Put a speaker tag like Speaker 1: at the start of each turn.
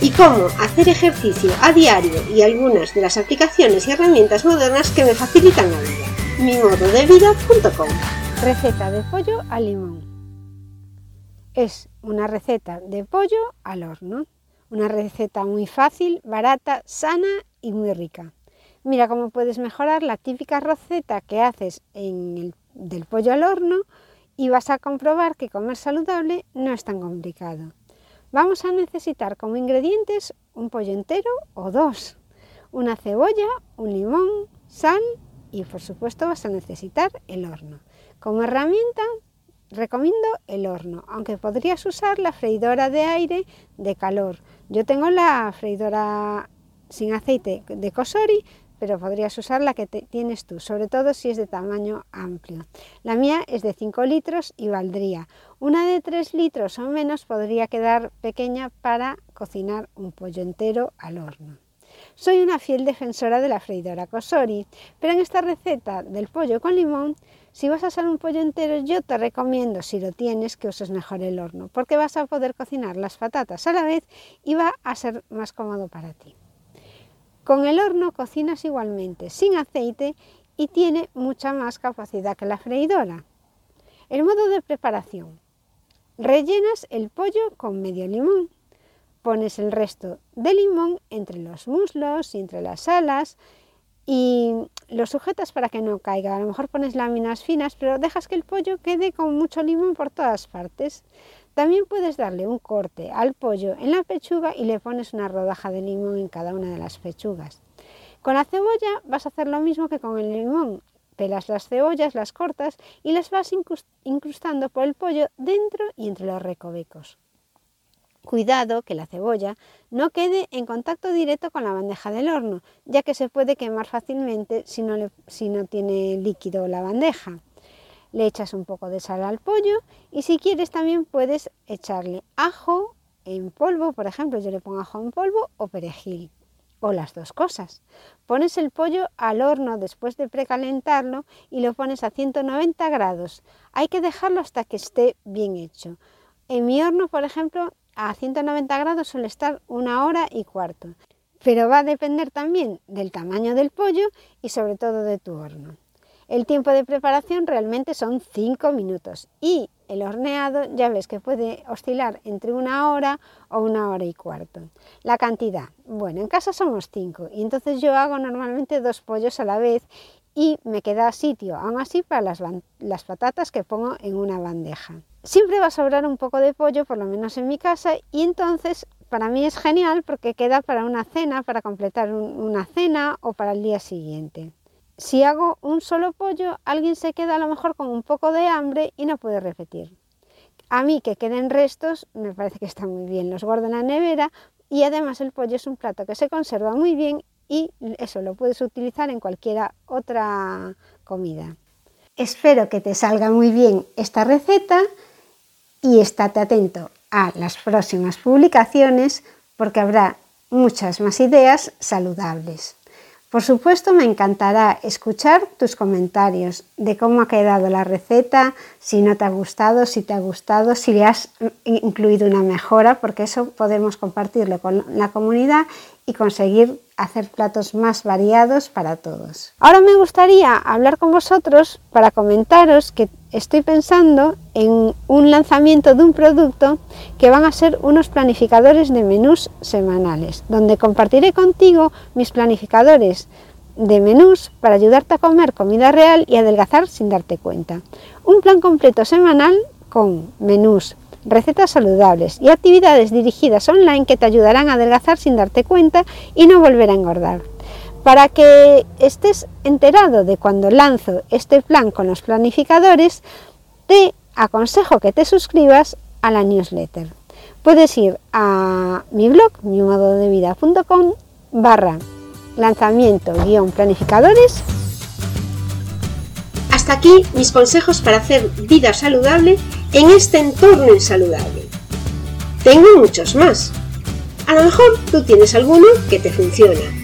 Speaker 1: y cómo hacer ejercicio a diario y algunas de las aplicaciones y herramientas modernas que me facilitan la vida. mimododevida.com
Speaker 2: Receta de pollo al limón. Es una receta de pollo al horno. Una receta muy fácil, barata, sana y muy rica. Mira cómo puedes mejorar la típica receta que haces del pollo al horno y vas a comprobar que comer saludable no es tan complicado. Vamos a necesitar como ingredientes un pollo entero o dos, una cebolla, un limón, sal y por supuesto vas a necesitar el horno. Como herramienta recomiendo el horno, aunque podrías usar la freidora de aire de calor. Yo tengo la freidora sin aceite de Cosori, pero podrías usar la que tienes tú, sobre todo si es de tamaño amplio. La mía es de 5 litros y valdría. Una de 3 litros o menos podría quedar pequeña para cocinar un pollo entero al horno. Soy una fiel defensora de la freidora Cosori, pero en esta receta del pollo con limón, si vas a hacer un pollo entero, yo te recomiendo, si lo tienes, que uses mejor el horno, porque vas a poder cocinar las patatas a la vez y va a ser más cómodo para ti. Con el horno cocinas igualmente sin aceite y tiene mucha más capacidad que la freidora. El modo de preparación. Rellenas el pollo con medio limón. Pones el resto de limón entre los muslos y entre las alas y lo sujetas para que no caiga. A lo mejor pones láminas finas, pero dejas que el pollo quede con mucho limón por todas partes. También puedes darle un corte al pollo en la pechuga y le pones una rodaja de limón en cada una de las pechugas. Con la cebolla vas a hacer lo mismo que con el limón. Pelas las cebollas, las cortas y las vas incrustando por el pollo dentro y entre los recovecos. Cuidado que la cebolla no quede en contacto directo con la bandeja del horno, ya que se puede quemar fácilmente si no, si no tiene líquido la bandeja le echas un poco de sal al pollo y si quieres también puedes echarle ajo en polvo, por ejemplo, yo le pongo ajo en polvo o perejil o las dos cosas. Pones el pollo al horno después de precalentarlo y lo pones a 190 grados. Hay que dejarlo hasta que esté bien hecho. En mi horno, por ejemplo, a 190 grados suele estar una hora y cuarto. Pero va a depender también del tamaño del pollo y sobre todo de tu horno. El tiempo de preparación realmente son 5 minutos y el horneado ya ves que puede oscilar entre una hora o una hora y cuarto. La cantidad, bueno, en casa somos 5 y entonces yo hago normalmente dos pollos a la vez y me queda sitio, aún así, para las, patatas que pongo en una bandeja. Siempre va a sobrar un poco de pollo, por lo menos en mi casa, y entonces para mí es genial porque queda para una cena, para completar una cena o para el día siguiente si hago un solo pollo, alguien se queda a lo mejor con un poco de hambre y no puede repetir. A mí que queden restos me parece que está muy bien, los guardo en la nevera y además el pollo es un plato que se conserva muy bien y eso lo puedes utilizar en cualquier otra comida. Espero que te salga muy bien esta receta y estate atento a las próximas publicaciones porque habrá muchas más ideas saludables. Por supuesto, me encantará escuchar tus comentarios de cómo ha quedado la receta, si no te ha gustado, si te ha gustado, si le has incluido una mejora, porque eso podemos compartirlo con la comunidad y conseguir hacer platos más variados para todos. Ahora me gustaría hablar con vosotros para comentaros que estoy pensando en un lanzamiento de un producto que van a ser unos planificadores de menús semanales, donde compartiré contigo mis planificadores de menús para ayudarte a comer comida real y adelgazar sin darte cuenta. Un plan completo semanal con menús, recetas saludables y actividades dirigidas online que te ayudarán a adelgazar sin darte cuenta y no volver a engordar. Para que estés enterado de cuando lanzo este plan con los planificadores, te aconsejo que te suscribas a la newsletter. Puedes ir a mi blog, mimododevida.com barra lanzamiento guion planificadores.
Speaker 1: Hasta aquí mis consejos para hacer vida saludable en este entorno insaludable. Tengo muchos más. A lo mejor tú tienes alguno que te funciona